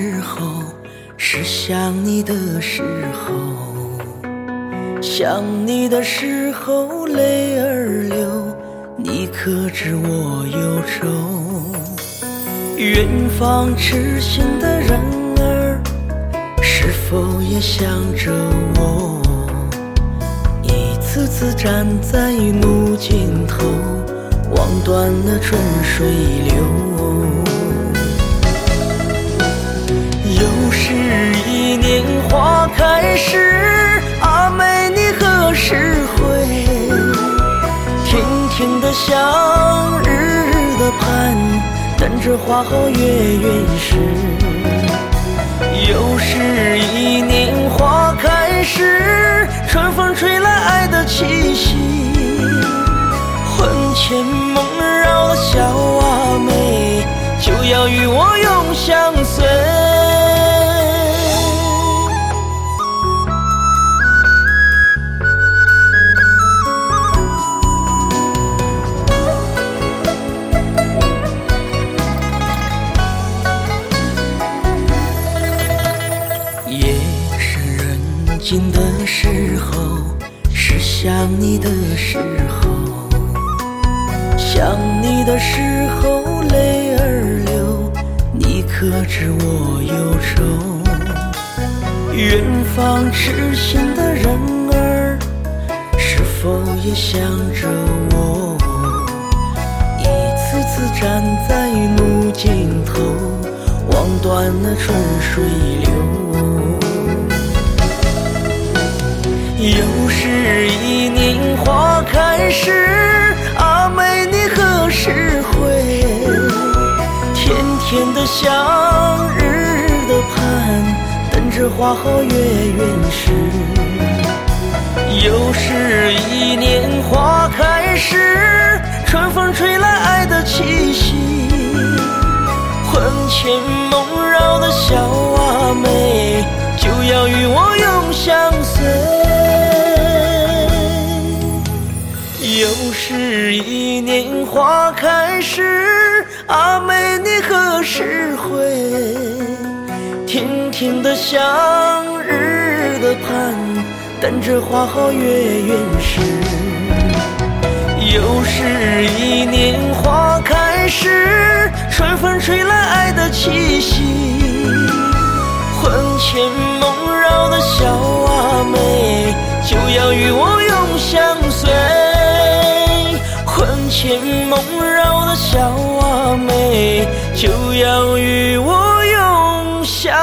时候，是想你的时候，想你的时候泪儿流，你可知我忧愁？远方痴心的人儿，是否也想着我？一次次站在路尽头，望断了春水流。花好月圆时。又是一年花开时，春风吹来爱的气息，魂牵梦绕的小阿妹，就要与我永相随。心的时候，是想你的时候，想你的时候泪儿流，你可知我忧愁？远方痴心的人儿，是否也想着我？一次次站在路尽头，望断了春水流。又是一年花开时，阿妹你何时回？天天的想，日日的盼，等着花好月圆时。又是一年花开时，春风吹来爱的气息，魂牵梦绕的小阿妹，就要与我永相随。一年花开时，阿妹你何时回？天天的想，日日的盼，等着花好月圆时。又是一年花开时，春风吹来爱的气息，魂牵梦绕的小阿妹，就要与我魂牵梦绕的小阿妹就要与我永相